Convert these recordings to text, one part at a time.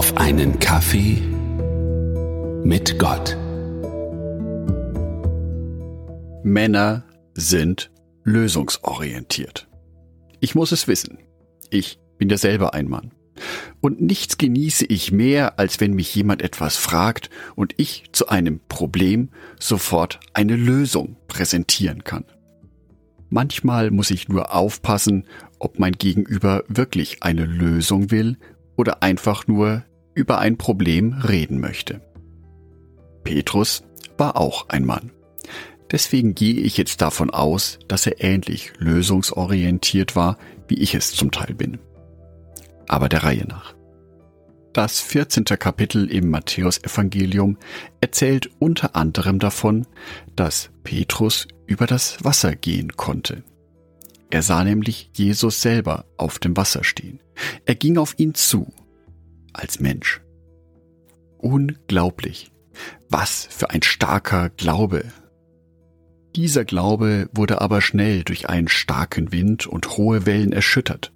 auf einen Kaffee mit Gott. Männer sind lösungsorientiert. Ich muss es wissen. Ich bin ja selber ein Mann. Und nichts genieße ich mehr, als wenn mich jemand etwas fragt und ich zu einem Problem sofort eine Lösung präsentieren kann. Manchmal muss ich nur aufpassen, ob mein Gegenüber wirklich eine Lösung will oder einfach nur über ein Problem reden möchte. Petrus war auch ein Mann. Deswegen gehe ich jetzt davon aus, dass er ähnlich lösungsorientiert war, wie ich es zum Teil bin. Aber der Reihe nach. Das 14. Kapitel im Matthäusevangelium erzählt unter anderem davon, dass Petrus über das Wasser gehen konnte. Er sah nämlich Jesus selber auf dem Wasser stehen. Er ging auf ihn zu, als Mensch. Unglaublich. Was für ein starker Glaube. Dieser Glaube wurde aber schnell durch einen starken Wind und hohe Wellen erschüttert,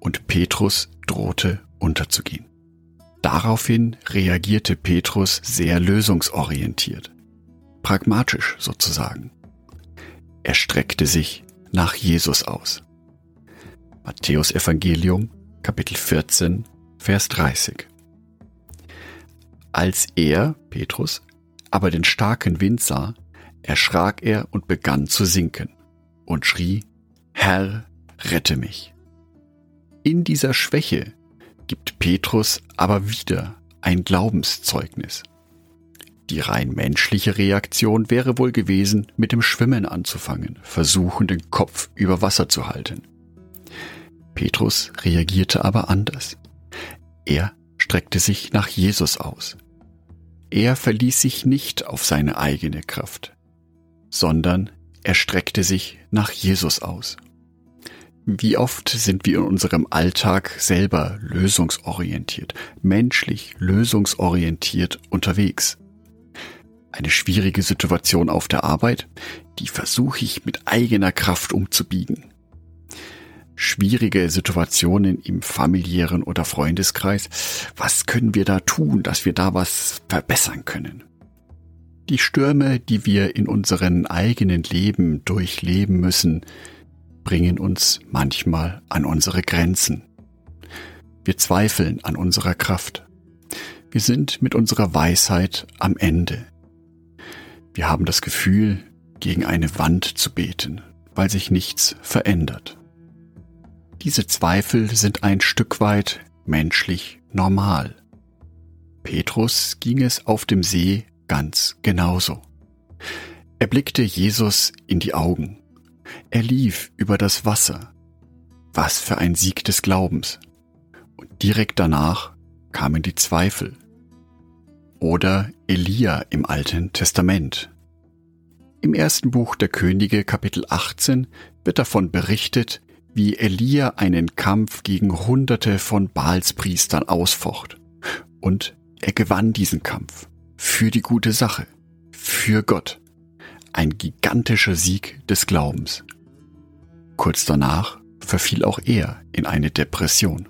und Petrus drohte unterzugehen. Daraufhin reagierte Petrus sehr lösungsorientiert, pragmatisch sozusagen. Er streckte sich nach Jesus aus. Matthäus Evangelium, Kapitel 14, Vers 30. Als er, Petrus, aber den starken Wind sah, erschrak er und begann zu sinken und schrie, Herr, rette mich. In dieser Schwäche gibt Petrus aber wieder ein Glaubenszeugnis. Die rein menschliche Reaktion wäre wohl gewesen, mit dem Schwimmen anzufangen, versuchen den Kopf über Wasser zu halten. Petrus reagierte aber anders. Er streckte sich nach Jesus aus. Er verließ sich nicht auf seine eigene Kraft, sondern er streckte sich nach Jesus aus. Wie oft sind wir in unserem Alltag selber lösungsorientiert, menschlich lösungsorientiert unterwegs? Eine schwierige Situation auf der Arbeit, die versuche ich mit eigener Kraft umzubiegen. Schwierige Situationen im familiären oder Freundeskreis, was können wir da tun, dass wir da was verbessern können? Die Stürme, die wir in unseren eigenen Leben durchleben müssen, bringen uns manchmal an unsere Grenzen. Wir zweifeln an unserer Kraft. Wir sind mit unserer Weisheit am Ende. Wir haben das Gefühl, gegen eine Wand zu beten, weil sich nichts verändert. Diese Zweifel sind ein Stück weit menschlich normal. Petrus ging es auf dem See ganz genauso. Er blickte Jesus in die Augen er lief über das Wasser. Was für ein Sieg des Glaubens. Und direkt danach kamen die Zweifel. Oder Elia im Alten Testament. Im ersten Buch der Könige Kapitel 18 wird davon berichtet, wie Elia einen Kampf gegen Hunderte von Baalspriestern ausfocht. Und er gewann diesen Kampf. Für die gute Sache. Für Gott. Ein gigantischer Sieg des Glaubens. Kurz danach verfiel auch er in eine Depression.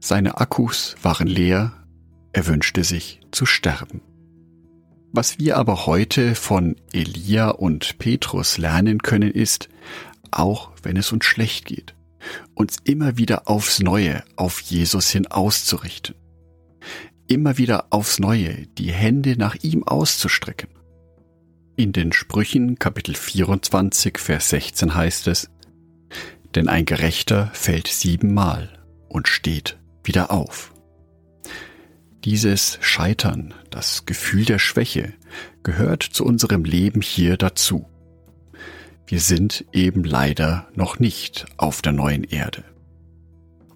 Seine Akkus waren leer, er wünschte sich zu sterben. Was wir aber heute von Elia und Petrus lernen können ist, auch wenn es uns schlecht geht, uns immer wieder aufs Neue auf Jesus hin auszurichten. Immer wieder aufs Neue die Hände nach ihm auszustrecken in den Sprüchen Kapitel 24, Vers 16 heißt es, Denn ein Gerechter fällt siebenmal und steht wieder auf. Dieses Scheitern, das Gefühl der Schwäche, gehört zu unserem Leben hier dazu. Wir sind eben leider noch nicht auf der neuen Erde.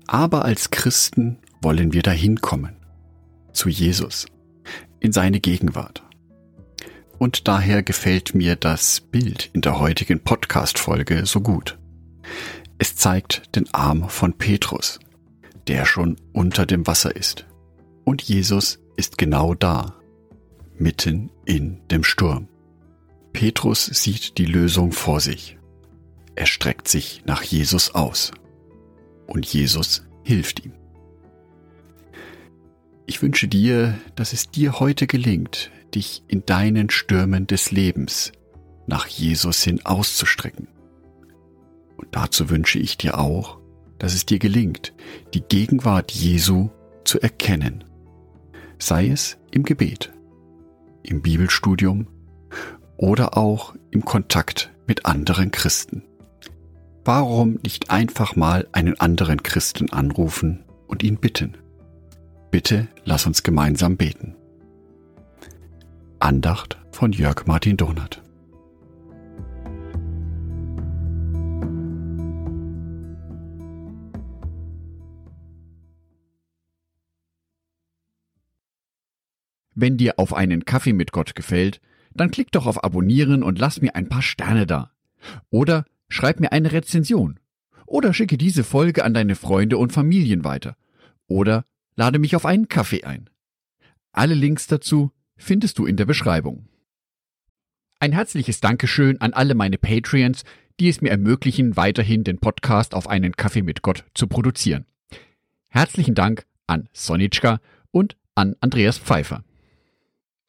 Aber als Christen wollen wir dahin kommen, zu Jesus, in seine Gegenwart. Und daher gefällt mir das Bild in der heutigen Podcast-Folge so gut. Es zeigt den Arm von Petrus, der schon unter dem Wasser ist. Und Jesus ist genau da, mitten in dem Sturm. Petrus sieht die Lösung vor sich. Er streckt sich nach Jesus aus. Und Jesus hilft ihm. Ich wünsche dir, dass es dir heute gelingt, dich in deinen Stürmen des Lebens nach Jesus hin auszustrecken. Und dazu wünsche ich dir auch, dass es dir gelingt, die Gegenwart Jesu zu erkennen. Sei es im Gebet, im Bibelstudium oder auch im Kontakt mit anderen Christen. Warum nicht einfach mal einen anderen Christen anrufen und ihn bitten? Bitte lass uns gemeinsam beten. Andacht von Jörg Martin Donath. Wenn dir auf einen Kaffee mit Gott gefällt, dann klick doch auf Abonnieren und lass mir ein paar Sterne da. Oder schreib mir eine Rezension. Oder schicke diese Folge an deine Freunde und Familien weiter. Oder lade mich auf einen Kaffee ein. Alle Links dazu findest du in der Beschreibung. Ein herzliches Dankeschön an alle meine Patreons, die es mir ermöglichen, weiterhin den Podcast auf einen Kaffee mit Gott zu produzieren. Herzlichen Dank an Sonitschka und an Andreas Pfeiffer.